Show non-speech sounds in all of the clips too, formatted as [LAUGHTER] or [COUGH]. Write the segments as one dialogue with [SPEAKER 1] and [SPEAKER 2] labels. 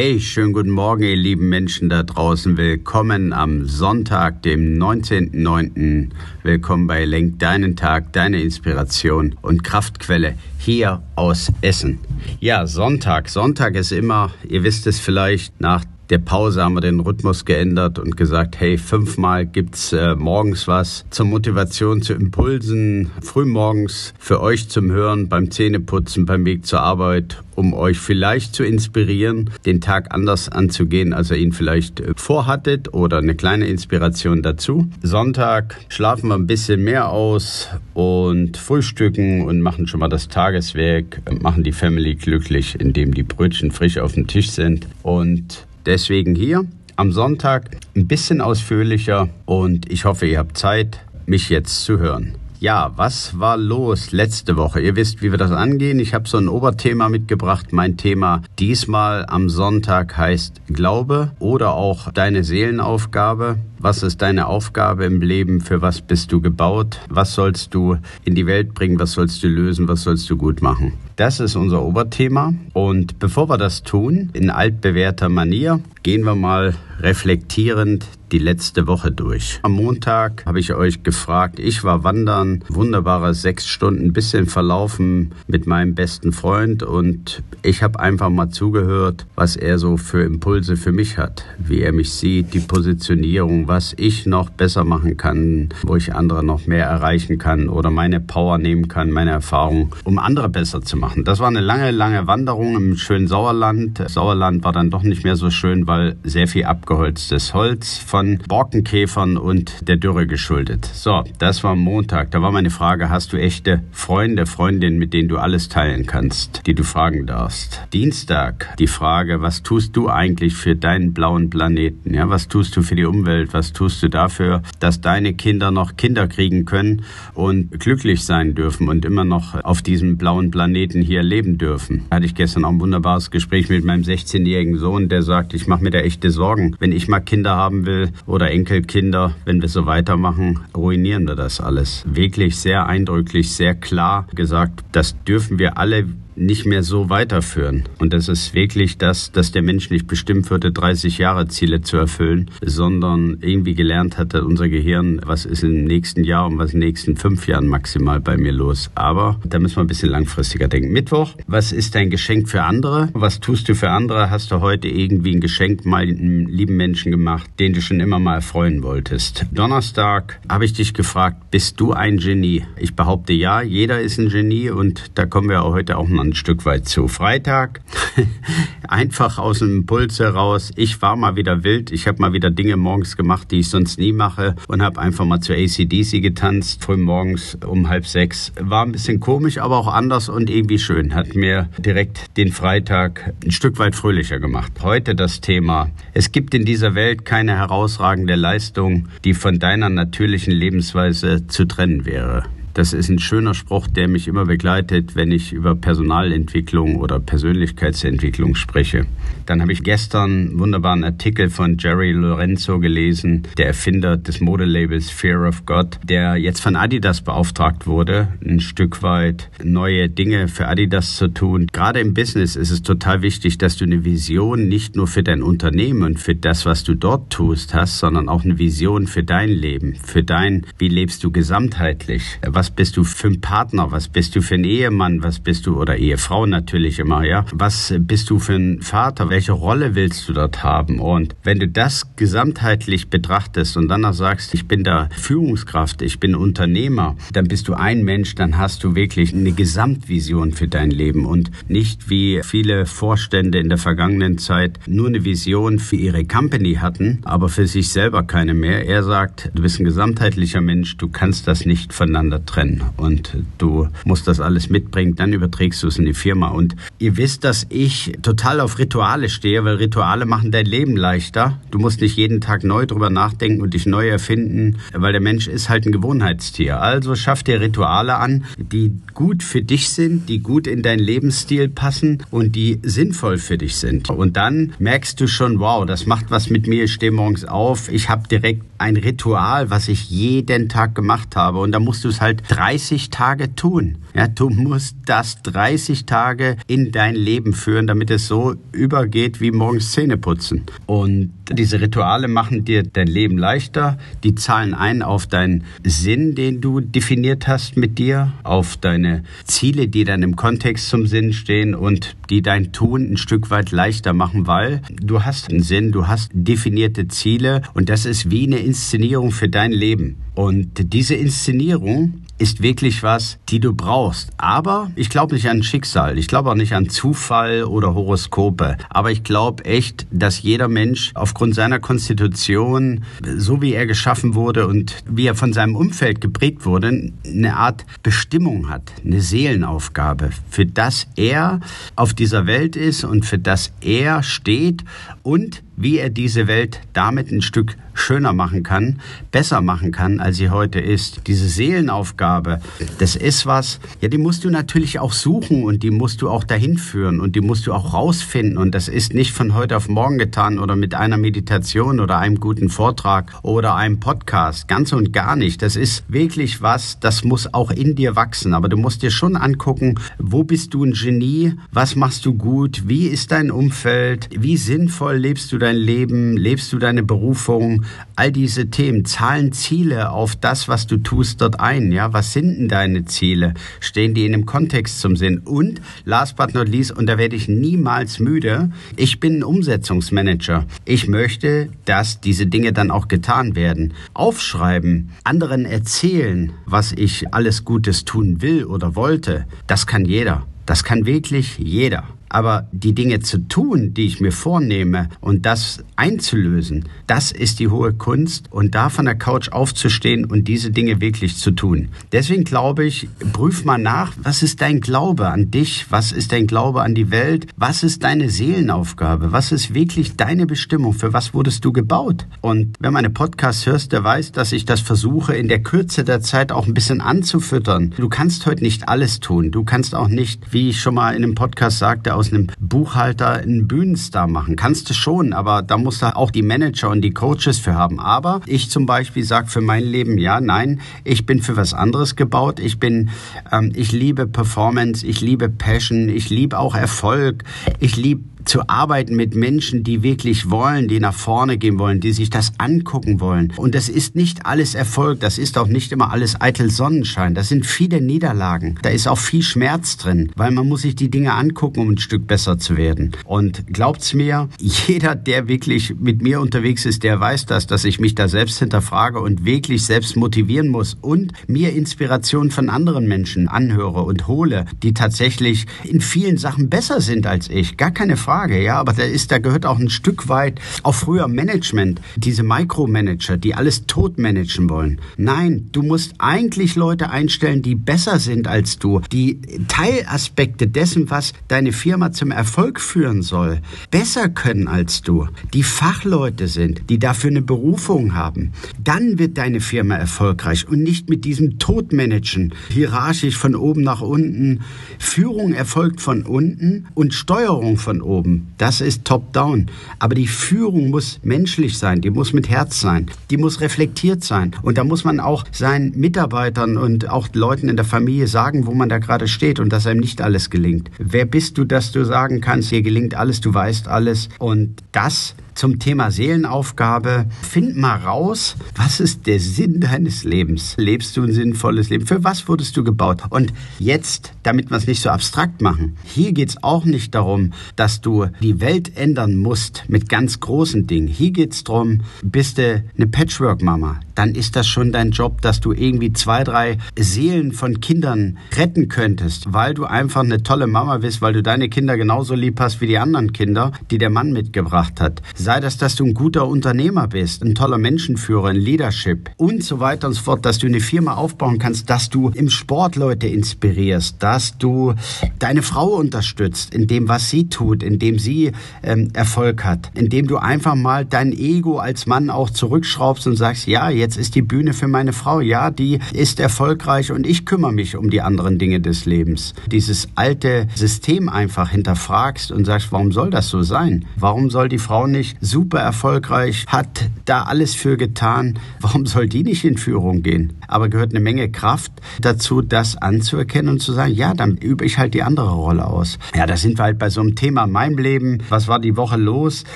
[SPEAKER 1] Hey, schönen guten Morgen, ihr lieben Menschen da draußen. Willkommen am Sonntag, dem 19.09. Willkommen bei Lenk deinen Tag, deine Inspiration und Kraftquelle hier aus Essen. Ja, Sonntag. Sonntag ist immer, ihr wisst es vielleicht, nach der Pause haben wir den Rhythmus geändert und gesagt, hey, fünfmal gibt's äh, morgens was zur Motivation, zu Impulsen, frühmorgens für euch zum Hören, beim Zähneputzen, beim Weg zur Arbeit, um euch vielleicht zu inspirieren, den Tag anders anzugehen, als ihr ihn vielleicht äh, vorhattet oder eine kleine Inspiration dazu. Sonntag schlafen wir ein bisschen mehr aus und frühstücken und machen schon mal das Tageswerk, machen die Family glücklich, indem die Brötchen frisch auf dem Tisch sind und Deswegen hier am Sonntag ein bisschen ausführlicher und ich hoffe, ihr habt Zeit, mich jetzt zu hören. Ja, was war los letzte Woche? Ihr wisst, wie wir das angehen. Ich habe so ein Oberthema mitgebracht. Mein Thema diesmal am Sonntag heißt Glaube oder auch deine Seelenaufgabe. Was ist deine Aufgabe im Leben? Für was bist du gebaut? Was sollst du in die Welt bringen? Was sollst du lösen? Was sollst du gut machen? Das ist unser Oberthema. Und bevor wir das tun, in altbewährter Manier, gehen wir mal reflektierend die letzte Woche durch. Am Montag habe ich euch gefragt, ich war wandern, wunderbare sechs Stunden, bisschen verlaufen mit meinem besten Freund und ich habe einfach mal zugehört, was er so für Impulse für mich hat, wie er mich sieht, die Positionierung, was ich noch besser machen kann, wo ich andere noch mehr erreichen kann oder meine Power nehmen kann, meine Erfahrung, um andere besser zu machen. Das war eine lange, lange Wanderung im schönen Sauerland. Sauerland war dann doch nicht mehr so schön, weil sehr viel abgeholztes Holz von Borkenkäfern und der Dürre geschuldet. So, das war Montag. Da war meine Frage, hast du echte Freunde, Freundinnen, mit denen du alles teilen kannst, die du fragen darfst? Dienstag die Frage, was tust du eigentlich für deinen blauen Planeten? Ja, was tust du für die Umwelt? Was tust du dafür, dass deine Kinder noch Kinder kriegen können und glücklich sein dürfen und immer noch auf diesem blauen Planeten hier leben dürfen? Da hatte ich gestern auch ein wunderbares Gespräch mit meinem 16-jährigen Sohn, der sagt, ich mache mir da echte Sorgen. Wenn ich mal Kinder haben will, oder Enkelkinder, wenn wir so weitermachen, ruinieren wir das alles. Wirklich sehr eindrücklich, sehr klar gesagt, das dürfen wir alle nicht mehr so weiterführen. Und das ist wirklich das, dass der Mensch nicht bestimmt wurde, 30 Jahre Ziele zu erfüllen, sondern irgendwie gelernt hatte, unser Gehirn, was ist im nächsten Jahr und was in den nächsten fünf Jahren maximal bei mir los. Aber da müssen wir ein bisschen langfristiger denken. Mittwoch, was ist dein Geschenk für andere? Was tust du für andere? Hast du heute irgendwie ein Geschenk mal einem lieben Menschen gemacht, den du schon immer mal erfreuen wolltest? Donnerstag habe ich dich gefragt, bist du ein Genie? Ich behaupte ja, jeder ist ein Genie und da kommen wir heute auch noch ein Stück weit zu. Freitag, [LAUGHS] einfach aus dem Impuls heraus. Ich war mal wieder wild. Ich habe mal wieder Dinge morgens gemacht, die ich sonst nie mache und habe einfach mal zu ACDC getanzt, früh morgens um halb sechs. War ein bisschen komisch, aber auch anders und irgendwie schön. Hat mir direkt den Freitag ein Stück weit fröhlicher gemacht. Heute das Thema. Es gibt in dieser Welt keine herausragende Leistung, die von deiner natürlichen Lebensweise zu trennen wäre. Das ist ein schöner Spruch, der mich immer begleitet, wenn ich über Personalentwicklung oder Persönlichkeitsentwicklung spreche. Dann habe ich gestern einen wunderbaren Artikel von Jerry Lorenzo gelesen, der Erfinder des Modelabels Fear of God, der jetzt von Adidas beauftragt wurde, ein Stück weit neue Dinge für Adidas zu tun. Gerade im Business ist es total wichtig, dass du eine Vision nicht nur für dein Unternehmen und für das, was du dort tust, hast, sondern auch eine Vision für dein Leben, für dein, wie lebst du gesamtheitlich, was was bist du für ein Partner, was bist du für ein Ehemann, was bist du, oder Ehefrau natürlich immer, ja, was bist du für ein Vater, welche Rolle willst du dort haben? Und wenn du das gesamtheitlich betrachtest und danach sagst, ich bin da Führungskraft, ich bin Unternehmer, dann bist du ein Mensch, dann hast du wirklich eine Gesamtvision für dein Leben und nicht wie viele Vorstände in der vergangenen Zeit nur eine Vision für ihre Company hatten, aber für sich selber keine mehr. Er sagt, du bist ein gesamtheitlicher Mensch, du kannst das nicht voneinander trennen und du musst das alles mitbringen, dann überträgst du es in die Firma. Und ihr wisst, dass ich total auf Rituale stehe, weil Rituale machen dein Leben leichter. Du musst nicht jeden Tag neu drüber nachdenken und dich neu erfinden, weil der Mensch ist halt ein Gewohnheitstier. Also schaff dir Rituale an, die gut für dich sind, die gut in deinen Lebensstil passen und die sinnvoll für dich sind. Und dann merkst du schon, wow, das macht was mit mir. Ich stehe morgens auf, ich habe direkt ein Ritual, was ich jeden Tag gemacht habe. Und da musst du es halt 30 Tage tun. Ja, du musst das 30 Tage in dein Leben führen, damit es so übergeht wie morgens Zähne putzen. Und diese Rituale machen dir dein Leben leichter. Die zahlen ein auf deinen Sinn, den du definiert hast mit dir, auf deine Ziele, die dann im Kontext zum Sinn stehen und die dein Tun ein Stück weit leichter machen, weil du hast einen Sinn, du hast definierte Ziele und das ist wie eine Inszenierung für dein Leben. Und diese Inszenierung ist wirklich was, die du brauchst. Aber ich glaube nicht an Schicksal. Ich glaube auch nicht an Zufall oder Horoskope. Aber ich glaube echt, dass jeder Mensch aufgrund seiner Konstitution, so wie er geschaffen wurde und wie er von seinem Umfeld geprägt wurde, eine Art Bestimmung hat, eine Seelenaufgabe, für das er auf dieser Welt ist und für das er steht und wie er diese Welt damit ein Stück schöner machen kann, besser machen kann, als sie heute ist. Diese Seelenaufgabe, das ist was, ja, die musst du natürlich auch suchen und die musst du auch dahin führen und die musst du auch rausfinden. Und das ist nicht von heute auf morgen getan oder mit einer Meditation oder einem guten Vortrag oder einem Podcast, ganz und gar nicht. Das ist wirklich was, das muss auch in dir wachsen, aber du musst dir schon angucken, wo bist du ein Genie, was machst du gut, wie ist dein Umfeld, wie sinnvoll lebst du dein Leben, lebst du deine Berufung, all diese Themen, zahlen Ziele auf das, was du tust, dort ein. Ja, was sind denn deine Ziele? Stehen die in einem Kontext zum Sinn? Und last but not least, und da werde ich niemals müde, ich bin ein Umsetzungsmanager. Ich möchte, dass diese Dinge dann auch getan werden. Aufschreiben, anderen erzählen, was ich alles Gutes tun will oder wollte, das kann jeder. Das kann wirklich jeder. Aber die Dinge zu tun, die ich mir vornehme und das einzulösen, das ist die hohe Kunst und da von der Couch aufzustehen und diese Dinge wirklich zu tun. Deswegen glaube ich, prüf mal nach, was ist dein Glaube an dich? Was ist dein Glaube an die Welt? Was ist deine Seelenaufgabe? Was ist wirklich deine Bestimmung? Für was wurdest du gebaut? Und wenn meine Podcasts hörst, der weiß, dass ich das versuche, in der Kürze der Zeit auch ein bisschen anzufüttern. Du kannst heute nicht alles tun. Du kannst auch nicht, wie ich schon mal in einem Podcast sagte, aus einem Buchhalter einen Bühnenstar machen. Kannst du schon, aber da musst du auch die Manager und die Coaches für haben. Aber ich zum Beispiel sage für mein Leben, ja, nein, ich bin für was anderes gebaut. Ich bin, ähm, ich liebe Performance, ich liebe Passion, ich liebe auch Erfolg, ich liebe zu arbeiten mit Menschen, die wirklich wollen, die nach vorne gehen wollen, die sich das angucken wollen. Und das ist nicht alles Erfolg, das ist auch nicht immer alles eitel Sonnenschein. Das sind viele Niederlagen. Da ist auch viel Schmerz drin, weil man muss sich die Dinge angucken, um ein Stück besser zu werden. Und glaubt's mir, jeder, der wirklich mit mir unterwegs ist, der weiß das, dass ich mich da selbst hinterfrage und wirklich selbst motivieren muss und mir Inspiration von anderen Menschen anhöre und hole, die tatsächlich in vielen Sachen besser sind als ich. Gar keine Frage. Frage, ja, aber da ist, da gehört auch ein Stück weit auch früher Management, diese Micromanager, die alles tot managen wollen. Nein, du musst eigentlich Leute einstellen, die besser sind als du, die Teilaspekte dessen, was deine Firma zum Erfolg führen soll, besser können als du, die Fachleute sind, die dafür eine Berufung haben. Dann wird deine Firma erfolgreich und nicht mit diesem Todmanagen, hierarchisch von oben nach unten. Führung erfolgt von unten und Steuerung von oben oben. Das ist top-down. Aber die Führung muss menschlich sein, die muss mit Herz sein, die muss reflektiert sein. Und da muss man auch seinen Mitarbeitern und auch Leuten in der Familie sagen, wo man da gerade steht und dass einem nicht alles gelingt. Wer bist du, dass du sagen kannst, dir gelingt alles, du weißt alles. Und das zum Thema Seelenaufgabe. Find mal raus, was ist der Sinn deines Lebens? Lebst du ein sinnvolles Leben? Für was wurdest du gebaut? Und jetzt, damit wir es nicht so abstrakt machen, hier geht es auch nicht darum, dass du die Welt ändern musst mit ganz großen Dingen. Hier geht es darum, bist du eine Patchwork-Mama, dann ist das schon dein Job, dass du irgendwie zwei, drei Seelen von Kindern retten könntest, weil du einfach eine tolle Mama bist, weil du deine Kinder genauso lieb hast wie die anderen Kinder, die der Mann mitgebracht hat Sei das, dass du ein guter Unternehmer bist, ein toller Menschenführer, ein Leadership und so weiter und so fort, dass du eine Firma aufbauen kannst, dass du im Sport Leute inspirierst, dass du deine Frau unterstützt in dem, was sie tut, in dem sie ähm, Erfolg hat, indem du einfach mal dein Ego als Mann auch zurückschraubst und sagst, ja, jetzt ist die Bühne für meine Frau, ja, die ist erfolgreich und ich kümmere mich um die anderen Dinge des Lebens. Dieses alte System einfach hinterfragst und sagst, warum soll das so sein? Warum soll die Frau nicht super erfolgreich, hat da alles für getan? Warum soll die nicht in Führung gehen? Aber gehört eine Menge Kraft dazu, das anzuerkennen und zu sagen, ja, dann übe ich halt die andere Rolle aus. Ja, da sind wir halt bei so einem Thema in meinem Leben. Was war die Woche los?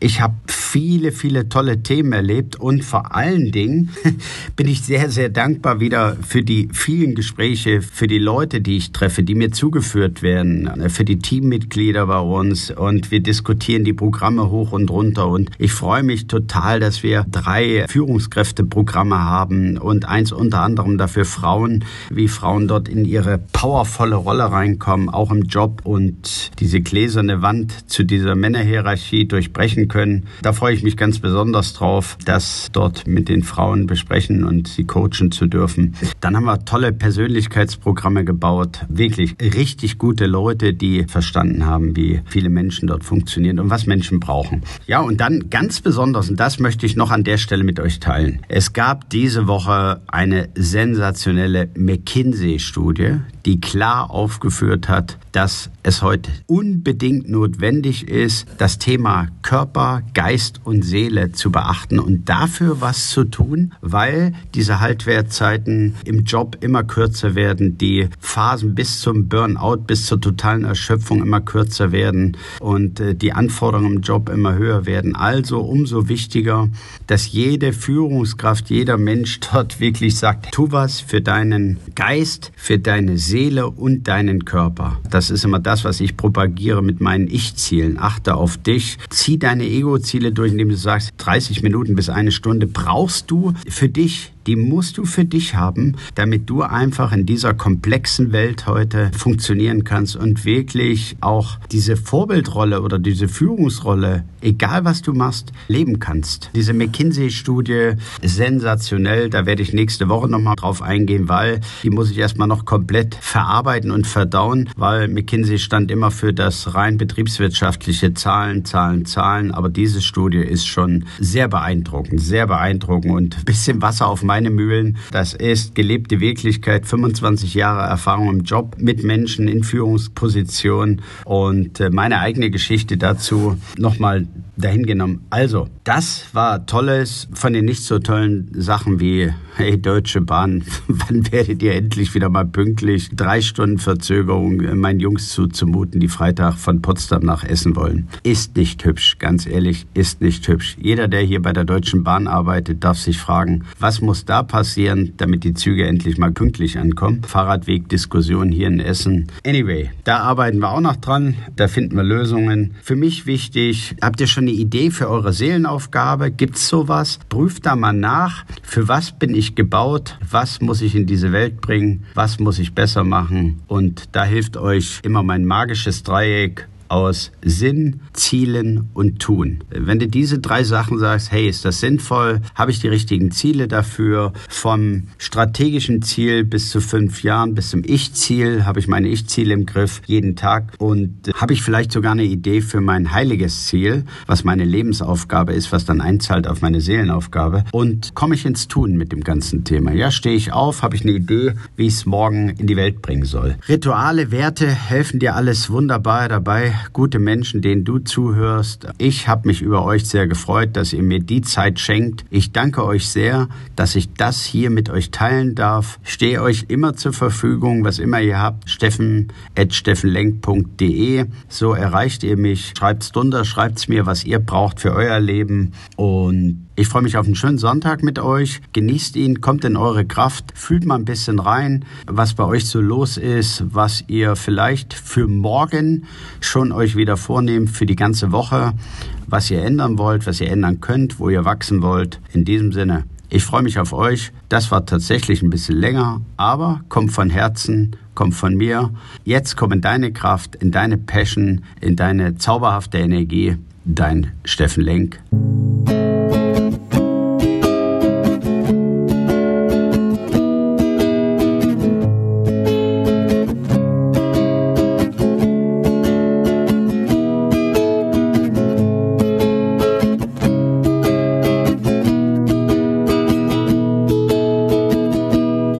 [SPEAKER 1] Ich habe viele, viele tolle Themen erlebt und vor allen Dingen [LAUGHS] bin ich sehr, sehr dankbar wieder für die vielen Gespräche, für die Leute, die ich treffe, die mir zugeführt werden, für die Teammitglieder bei uns und wir diskutieren die Programme hoch und runter und ich freue mich total, dass wir drei Führungskräfteprogramme haben und eins unter anderem dafür Frauen, wie Frauen dort in ihre powervolle Rolle reinkommen, auch im Job und diese gläserne Wand zu dieser Männerhierarchie durchbrechen können. Da freue ich mich ganz besonders drauf, das dort mit den Frauen besprechen und sie coachen zu dürfen. Dann haben wir tolle Persönlichkeitsprogramme gebaut, wirklich richtig gute Leute, die verstanden haben, wie viele Menschen dort funktionieren und was Menschen brauchen. Ja, und dann ganz besonders, und das möchte ich noch an der Stelle mit euch teilen. Es gab diese Woche eine sensationelle McKinsey-Studie, die klar aufgeführt hat, dass es heute unbedingt notwendig ist, das Thema Körper, Geist und Seele zu beachten und dafür was zu tun, weil diese Haltwertzeiten im Job immer kürzer werden, die Phasen bis zum Burnout, bis zur totalen Erschöpfung immer kürzer werden und äh, die Anforderungen im Job immer höher werden. Also umso wichtiger, dass jede Führungskraft, jeder Mensch dort [LAUGHS] wirklich sagt, tu was für deinen Geist, für deine Seele und deinen Körper. Das ist immer das, was ich propagiere mit meinen Ich-Zielen. Achte auf dich, zieh deine Ego-Ziele durch, indem du sagst, 30 Minuten bis eine Stunde brauchst du für dich die musst du für dich haben, damit du einfach in dieser komplexen Welt heute funktionieren kannst und wirklich auch diese Vorbildrolle oder diese Führungsrolle, egal was du machst, leben kannst. Diese McKinsey-Studie sensationell. Da werde ich nächste Woche nochmal drauf eingehen, weil die muss ich erstmal noch komplett verarbeiten und verdauen, weil McKinsey stand immer für das rein betriebswirtschaftliche Zahlen, Zahlen, Zahlen. Aber diese Studie ist schon sehr beeindruckend, sehr beeindruckend und ein bisschen Wasser auf mein meine Mühlen. Das ist gelebte Wirklichkeit, 25 Jahre Erfahrung im Job mit Menschen in Führungspositionen und äh, meine eigene Geschichte dazu nochmal dahin genommen. Also, das war tolles von den nicht so tollen Sachen wie, hey Deutsche Bahn, [LAUGHS] wann werdet ihr endlich wieder mal pünktlich? Drei Stunden Verzögerung äh, meinen Jungs zuzumuten, die Freitag von Potsdam nach Essen wollen. Ist nicht hübsch, ganz ehrlich, ist nicht hübsch. Jeder, der hier bei der Deutschen Bahn arbeitet, darf sich fragen, was muss da passieren, damit die Züge endlich mal pünktlich ankommen? Fahrradwegdiskussion hier in Essen. Anyway, da arbeiten wir auch noch dran, da finden wir Lösungen. Für mich wichtig, habt ihr schon eine Idee für eure Seelenaufgabe? Gibt's sowas? Prüft da mal nach, für was bin ich gebaut? Was muss ich in diese Welt bringen? Was muss ich besser machen? Und da hilft euch immer mein magisches Dreieck aus Sinn, Zielen und Tun. Wenn du diese drei Sachen sagst, hey, ist das sinnvoll? Habe ich die richtigen Ziele dafür? Vom strategischen Ziel bis zu fünf Jahren, bis zum Ich-Ziel, habe ich meine Ich-Ziele im Griff jeden Tag und habe ich vielleicht sogar eine Idee für mein heiliges Ziel, was meine Lebensaufgabe ist, was dann einzahlt auf meine Seelenaufgabe und komme ich ins Tun mit dem ganzen Thema. Ja, stehe ich auf, habe ich eine Idee, wie ich es morgen in die Welt bringen soll. Rituale, Werte helfen dir alles wunderbar dabei, gute Menschen, denen du zuhörst. Ich habe mich über euch sehr gefreut, dass ihr mir die Zeit schenkt. Ich danke euch sehr, dass ich das hier mit euch teilen darf. Stehe euch immer zur Verfügung, was immer ihr habt. Steffen steffenlenk.de. So erreicht ihr mich. Schreibt's drunter, schreibt's mir, was ihr braucht für euer Leben. Und ich freue mich auf einen schönen Sonntag mit euch. Genießt ihn, kommt in eure Kraft, fühlt mal ein bisschen rein, was bei euch so los ist, was ihr vielleicht für morgen schon euch wieder vornehmt, für die ganze Woche, was ihr ändern wollt, was ihr ändern könnt, wo ihr wachsen wollt. In diesem Sinne, ich freue mich auf euch. Das war tatsächlich ein bisschen länger, aber kommt von Herzen, kommt von mir. Jetzt komm in deine Kraft, in deine Passion, in deine zauberhafte Energie dein Steffen Lenk.